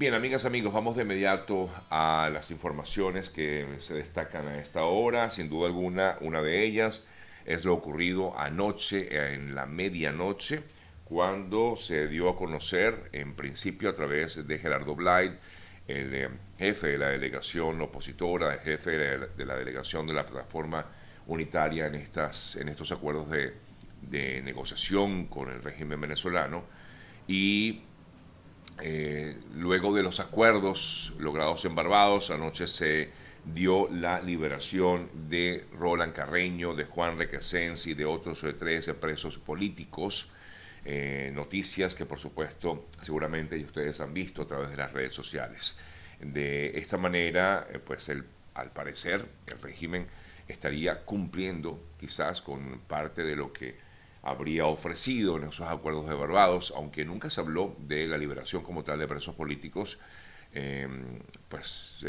Bien, amigas, amigos, vamos de inmediato a las informaciones que se destacan a esta hora. Sin duda alguna, una de ellas es lo ocurrido anoche, en la medianoche, cuando se dio a conocer, en principio a través de Gerardo Blyde, el eh, jefe de la delegación opositora, el jefe de la, delegación de la plataforma unitaria en, estas, en estos acuerdos de, de negociación con el régimen venezolano, y eh, luego de los acuerdos logrados en Barbados, anoche se dio la liberación de Roland Carreño, de Juan Requesens y de otros tres presos políticos. Eh, noticias que por supuesto seguramente ustedes han visto a través de las redes sociales. De esta manera, eh, pues el, al parecer el régimen estaría cumpliendo quizás con parte de lo que habría ofrecido en esos acuerdos de Barbados, aunque nunca se habló de la liberación como tal de presos políticos, em, pues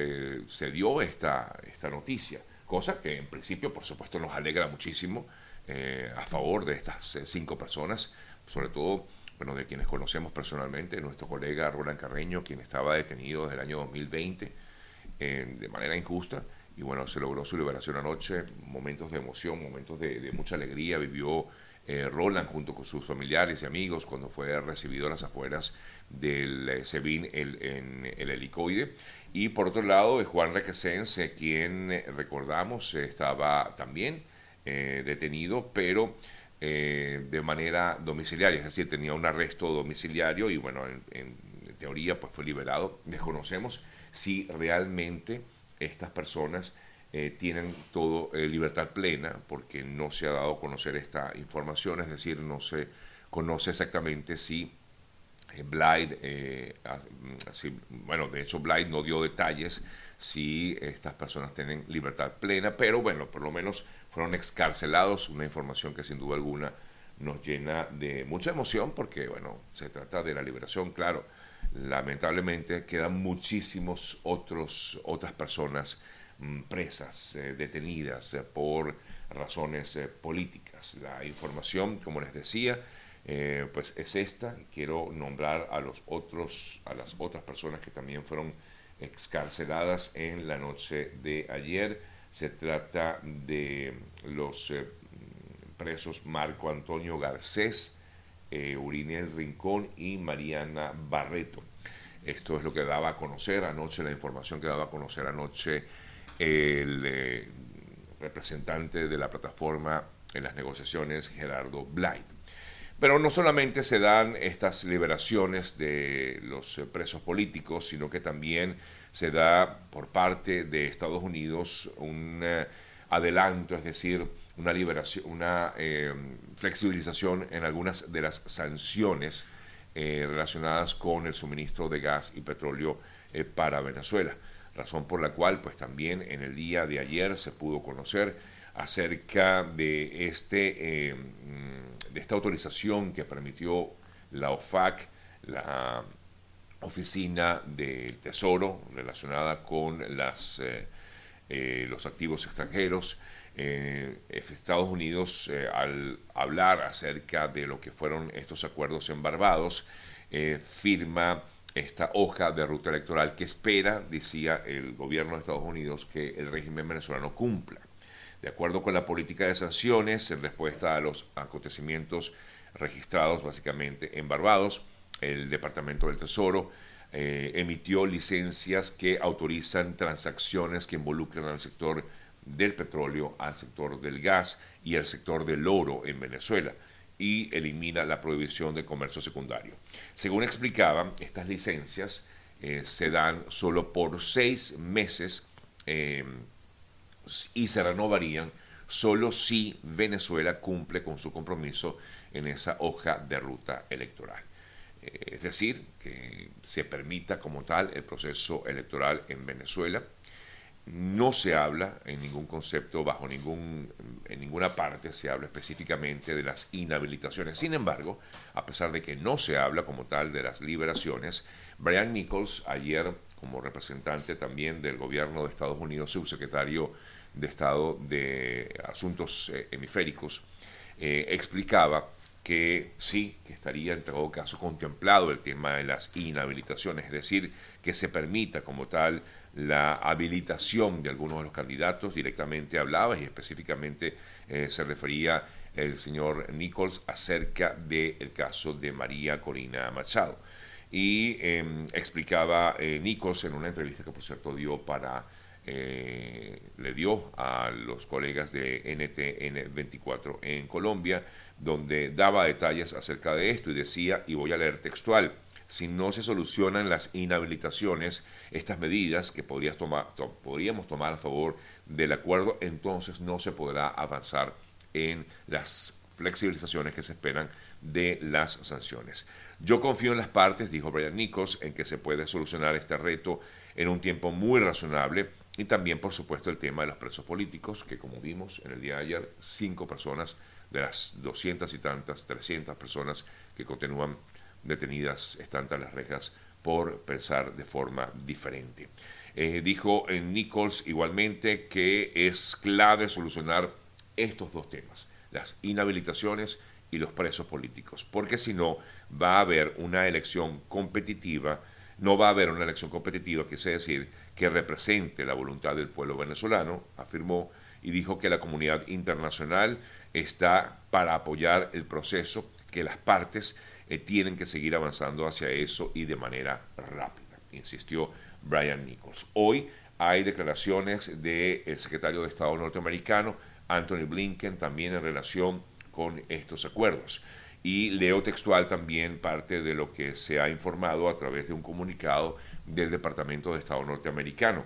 se dio esta, esta noticia, cosa que en principio, por supuesto, nos alegra muchísimo eh, a favor de estas eh, cinco personas, sobre todo, bueno, de quienes conocemos personalmente, nuestro colega Roland Carreño, quien estaba detenido desde el año 2020 de manera injusta, y bueno, se logró su liberación anoche, momentos de emoción, momentos de, de mucha alegría, vivió eh, Roland junto con sus familiares y amigos cuando fue recibido a las afueras del eh, SEBIN en el helicoide. Y por otro lado, Juan Requesens, quien eh, recordamos estaba también detenido, pero de manera domiciliaria, es decir, tenía un arresto domiciliario y bueno, en, teoría pues fue liberado. Desconocemos si realmente estas personas eh, tienen todo eh, libertad plena porque no se ha dado a conocer esta información, es decir, no se conoce exactamente si eh, Blyde, mm, bueno, de hecho Blyde no dio detalles si estas personas tienen libertad plena, pero bueno, por lo menos fueron excarcelados, una información que sin duda alguna nos llena de mucha emoción porque, bueno, se trata de la liberación, claro, lamentablemente quedan muchísimos otros, otras personas presas, eh, detenidas eh, por razones eh, políticas. La información, como les decía, pues es esta. Quiero nombrar a los otros, a las otras personas que también fueron excarceladas en la noche de ayer. Se trata de los presos Marco Antonio Garcés, Urinel Rincón y Mariana Barreto. Esto es lo que daba a conocer anoche, la información que daba a conocer anoche el eh, representante de la plataforma en las negociaciones, Gerardo Blyde. Pero no solamente se dan estas liberaciones de los eh, presos políticos, sino que también se da por parte de Estados Unidos un eh, adelanto, es decir, una liberación, una flexibilización en algunas de las sanciones relacionadas con el suministro de gas y petróleo para Venezuela razón por la cual pues también en el día de ayer se pudo conocer acerca de, este, eh, de esta autorización que permitió la OFAC, la Oficina del Tesoro relacionada con las, eh, eh, los activos extranjeros. Estados Unidos, al hablar acerca de lo que fueron estos acuerdos en Barbados, firma esta hoja de ruta electoral que espera, decía el gobierno de Estados Unidos, que el régimen venezolano cumpla. De acuerdo con la política de sanciones, en respuesta a los acontecimientos registrados básicamente en Barbados, el Departamento del Tesoro eh, emitió licencias que autorizan transacciones que involucran al sector del petróleo, al sector del gas y al sector del oro en Venezuela y elimina la prohibición de comercio secundario. Según explicaban, estas licencias eh, se dan solo por seis meses eh, y se renovarían solo si Venezuela cumple con su compromiso en esa hoja de ruta electoral. Eh, es decir, que se permita como tal el proceso electoral en Venezuela no se habla en ningún concepto, bajo ningún, en ninguna parte se habla específicamente de las inhabilitaciones. Sin embargo, a pesar de que no se habla como tal de las liberaciones, Brian Nichols, ayer como representante también del gobierno de Estados Unidos, subsecretario de Estado de Asuntos eh, Hemisféricos, eh, explicaba que sí, que estaría en todo caso contemplado el tema de las inhabilitaciones, es decir, que se permita como tal la habilitación de algunos de los candidatos, directamente hablaba y específicamente eh, se refería el señor Nichols acerca del caso de María Corina Machado. Y em, explicaba eh, Nichols en una entrevista que por cierto dio para eh, le dio a los colegas de NTN 24 en Colombia, donde daba detalles acerca de esto y decía, y voy a leer textual, si no se solucionan las inhabilitaciones, estas medidas que podríamos tomar a favor del acuerdo, entonces no se podrá avanzar en las flexibilizaciones que se esperan de las sanciones. Yo confío en las partes, dijo Brian Nichols, en que se puede solucionar este reto en un tiempo muy razonable y también, por supuesto, el tema de los presos políticos, que como vimos en el día de ayer, cinco personas de las doscientas y tantas, trescientas personas que continúan detenidas están tras las rejas por pensar de forma diferente. Eh, dijo en Nichols igualmente que es clave solucionar estos dos temas, las inhabilitaciones y los presos políticos, porque si no va a haber una elección competitiva no va a haber una elección competitiva, que sea decir, que represente la voluntad del pueblo venezolano, afirmó, y dijo que la comunidad internacional está para apoyar el proceso, que las partes eh, tienen que seguir avanzando hacia eso y de manera rápida, insistió Brian Nichols. Hoy hay declaraciones del secretario de Estado norteamericano, Anthony Blinken, también en relación con estos acuerdos. Y leo textual también parte de lo que se ha informado a través de un comunicado del Departamento de Estado norteamericano.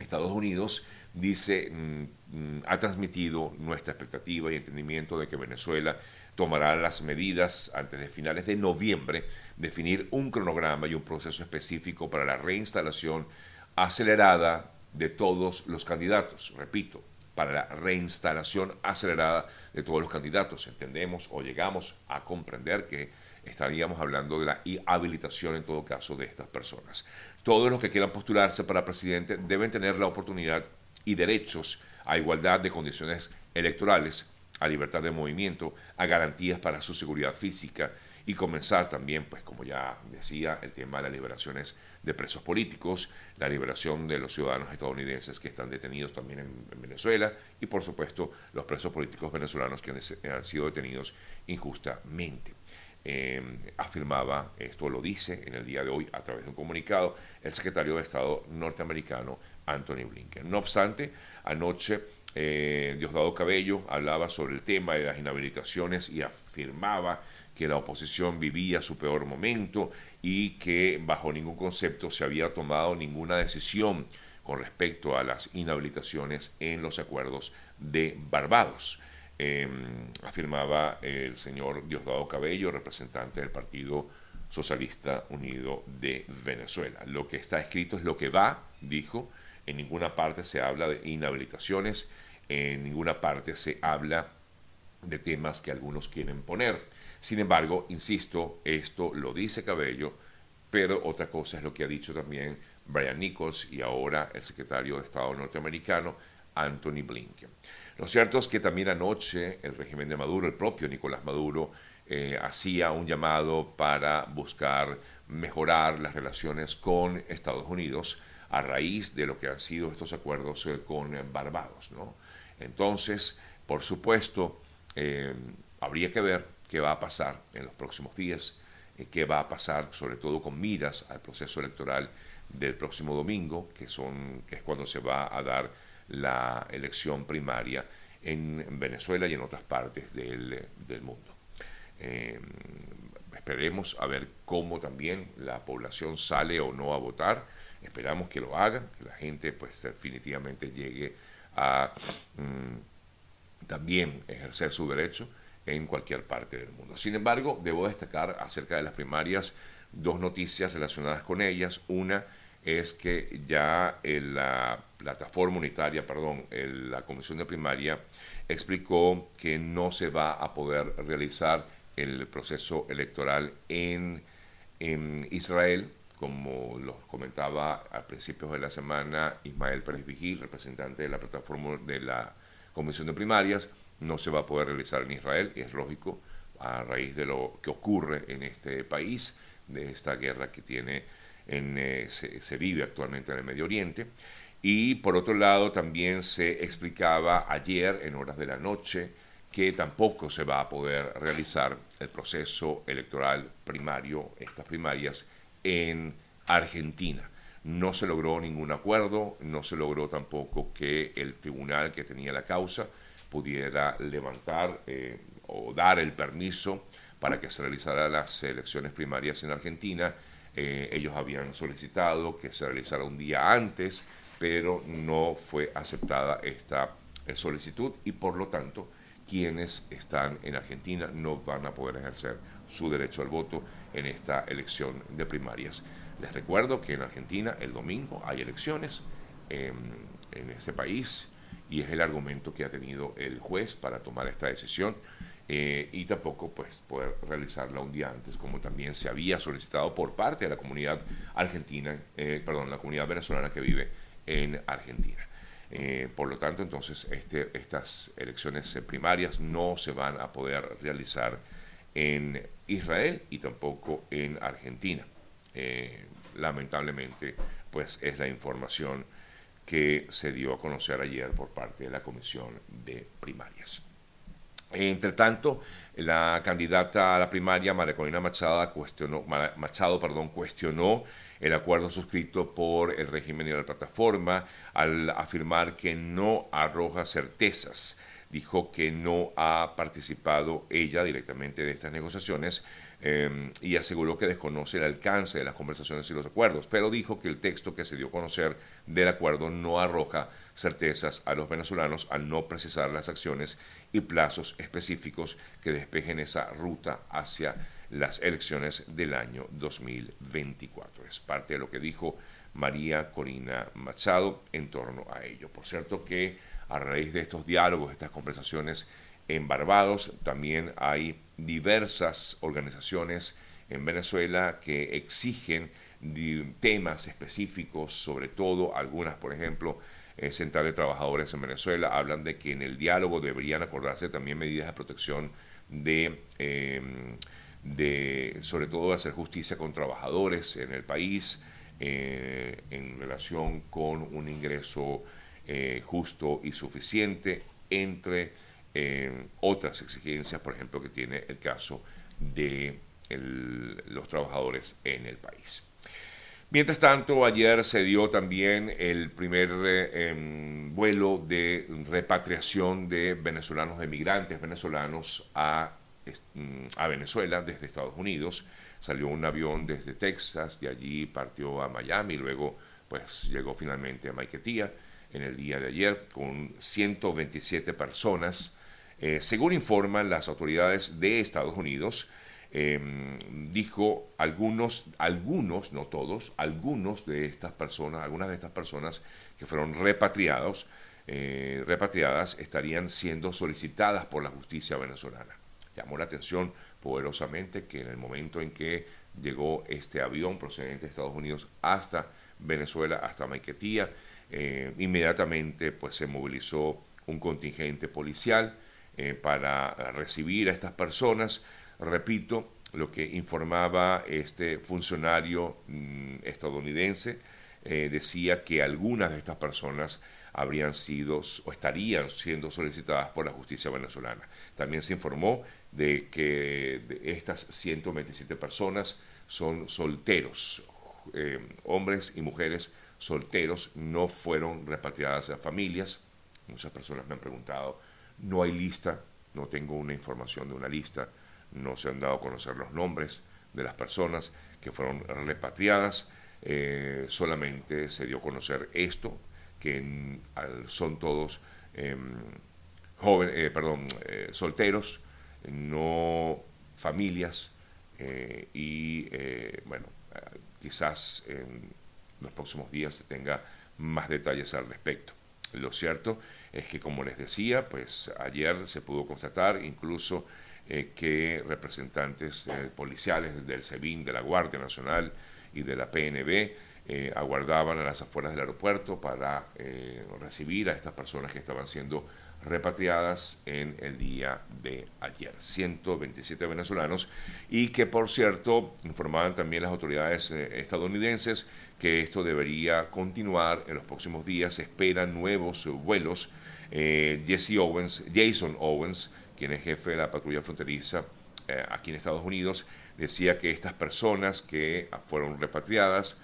Estados Unidos dice, mm, mm, ha transmitido nuestra expectativa y entendimiento de que Venezuela tomará las medidas antes de finales de noviembre, definir un cronograma y un proceso específico para la reinstalación acelerada de todos los candidatos. Repito, para la reinstalación acelerada de todos los candidatos. Entendemos o llegamos a comprender que estaríamos hablando de la habilitación en todo caso de estas personas. Todos los que quieran postularse para presidente deben tener la oportunidad y derechos a igualdad de condiciones electorales, a libertad de movimiento, a garantías para su seguridad física y comenzar también, pues como ya decía, el tema de las liberaciones de presos políticos, la liberación de los ciudadanos estadounidenses que están detenidos también en, Venezuela y por supuesto los presos políticos venezolanos que han, sido detenidos injustamente. Eh, afirmaba, esto lo dice en el día de hoy a través de un comunicado, el secretario de Estado norteamericano Anthony Blinken. No obstante, anoche eh, Diosdado Cabello hablaba sobre el tema de las inhabilitaciones y afirmaba que la oposición vivía su peor momento y que bajo ningún concepto se había tomado ninguna decisión con respecto a las inhabilitaciones en los acuerdos de Barbados. Em, afirmaba el señor Diosdado Cabello, representante del Partido Socialista Unido de Venezuela. Lo que está escrito es lo que va, dijo, en ninguna parte se habla de inhabilitaciones, en ninguna parte se habla de temas que algunos quieren poner. Sin embargo, insisto, esto lo dice Cabello, pero otra cosa es lo que ha dicho también Brian Nichols y ahora el secretario de Estado norteamericano, Anthony Blinken. Lo cierto es que también anoche el régimen de Maduro, el propio Nicolás Maduro, eh, hacía un llamado para buscar mejorar las relaciones con Estados Unidos a raíz de lo que han sido estos acuerdos eh, con Barbados. ¿no? Entonces, por supuesto, eh, habría que ver qué va a pasar en los próximos días, eh, qué va a pasar sobre todo con miras al proceso electoral del próximo domingo, que, son, que es cuando se va a dar la elección primaria en Venezuela y en otras partes del, mundo. Eh, esperemos a ver cómo también la población sale o no a votar. Esperamos que lo haga, que la gente pues definitivamente llegue mm, también ejercer su derecho en cualquier parte del mundo. Sin embargo, debo destacar acerca de las primarias dos noticias relacionadas con ellas. Una es que ya la plataforma unitaria, perdón, la Comisión de Primaria explicó que no se va a poder realizar el proceso electoral en, en Israel, como lo comentaba al principio de la semana Ismael Pérez Vigil, representante de la plataforma de la Comisión de Primarias, no se va a poder realizar en Israel, y es lógico, a raíz de lo que ocurre en este país, de esta guerra que tiene en, eh, se, vive actualmente en el Medio Oriente. Y por otro lado, también se explicaba ayer en horas de la noche que tampoco se va a poder realizar el proceso electoral primario, estas primarias, en Argentina. No se logró ningún acuerdo, no se logró tampoco que el tribunal que tenía la causa pudiera levantar eh, o dar el permiso para que se realizaran las elecciones primarias en Argentina. Eh, ellos habían solicitado que se realizara un día antes, pero no fue aceptada esta eh, solicitud y por lo tanto quienes están en Argentina no van a poder ejercer su derecho al voto en esta elección de primarias. Les recuerdo que en Argentina el domingo hay elecciones em, en ese país y es el argumento que ha tenido el juez para tomar esta decisión eh, y tampoco pues poder realizarla un día antes como también se había solicitado por parte de la comunidad argentina, eh, perdón, la comunidad venezolana que vive en Argentina. Eh, por lo tanto, entonces, este, estas elecciones primarias no se van a poder realizar en Israel y tampoco en Argentina. Eh, lamentablemente, pues es la información que se dio a conocer ayer por parte de la Comisión de Primarias. Entre tanto, la candidata a la primaria, María Corina Machado, cuestionó, Machado perdón, cuestionó el acuerdo suscrito por el régimen y la plataforma al afirmar que no arroja certezas. Dijo que no ha participado ella directamente de estas negociaciones em, y aseguró que desconoce el alcance de las conversaciones y los acuerdos, pero dijo que el texto que se dio a conocer del acuerdo no arroja certezas a los venezolanos al no precisar las acciones y plazos específicos que despejen esa ruta hacia las elecciones del año 2024. Es parte de lo que dijo María Corina Machado en torno a ello. Por cierto que a raíz de estos diálogos, estas conversaciones en Barbados, también hay diversas organizaciones en Venezuela que exigen temas específicos, sobre todo algunas, por ejemplo, eh, Central de Trabajadores en Venezuela, hablan de que en el diálogo deberían acordarse también medidas de protección de... Em, de sobre todo hacer justicia con trabajadores en el país eh, en relación con un ingreso eh, justo y suficiente entre eh, otras exigencias, por ejemplo, que tiene el caso de los trabajadores en el país. Mientras tanto, ayer se dio también el primer em, vuelo de repatriación de venezolanos, de migrantes venezolanos a Mm, a Venezuela desde Estados Unidos. Salió un avión desde Texas, de allí partió a Miami, luego pues llegó finalmente a Maiquetía en el día de ayer con 127 personas. Eh, según informan las autoridades de Estados Unidos, em, dijo algunos, algunos, no todos, algunos de estas personas, algunas de estas personas que fueron repatriados, eh, repatriadas estarían siendo solicitadas por la justicia venezolana. Llamó la atención poderosamente que en el momento en que llegó este avión procedente de Estados Unidos hasta Venezuela, hasta Maiquetía, eh, inmediatamente pues se movilizó un contingente policial eh, para recibir a estas personas. Repito, lo que informaba este funcionario mm, estadounidense eh, decía que algunas de estas personas habrían sido o estarían siendo solicitadas por la justicia venezolana. También se informó de que estas 127 personas son solteros, hombres y mujeres solteros, no fueron repatriadas a familias. Muchas personas me han preguntado, no hay lista, no tengo una información de una lista, no se han dado a conocer los nombres de las personas que fueron repatriadas, eh, solamente se dio a conocer esto, que son todos em, jóvenes, eh, perdón, solteros, no familias eh, y eh, bueno, quizás los próximos días se tenga más detalles al respecto. Lo cierto es que, como les decía, pues ayer se pudo constatar incluso eh, que representantes policiales del SEBIN, de la Guardia Nacional y de la PNB aguardaban a las afueras del aeropuerto para recibir a estas personas que estaban siendo repatriadas en el día de ayer. 127 venezolanos y que por cierto informaban también las autoridades eh, estadounidenses que esto debería continuar en los próximos días. Se esperan nuevos vuelos. Eh, Jesse Owens, Jason Owens, quien es jefe de la patrulla fronteriza eh, aquí en Estados Unidos, decía que estas personas que fueron repatriadas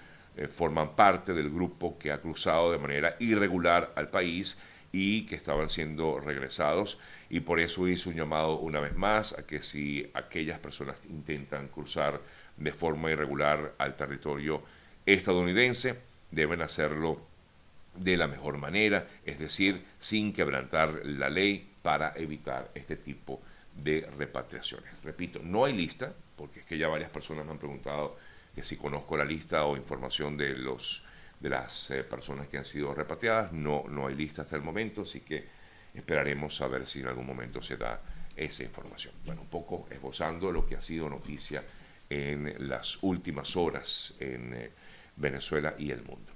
forman parte del grupo que ha cruzado de manera irregular al país y que estaban siendo regresados y por eso hizo un llamado una vez más a que si aquellas personas intentan cruzar de forma irregular al territorio estadounidense, deben hacerlo de la mejor manera, es decir, sin quebrantar la ley para evitar este tipo de repatriaciones. Repito, no hay lista, porque es que ya varias personas me han preguntado que si conozco la lista o información de los de las eh, personas que han sido repatriadas. No, no hay lista hasta el momento, así que esperaremos a ver si en algún momento se da esa información. Bueno, un poco esbozando lo que ha sido noticia en las últimas horas en eh, Venezuela y el mundo.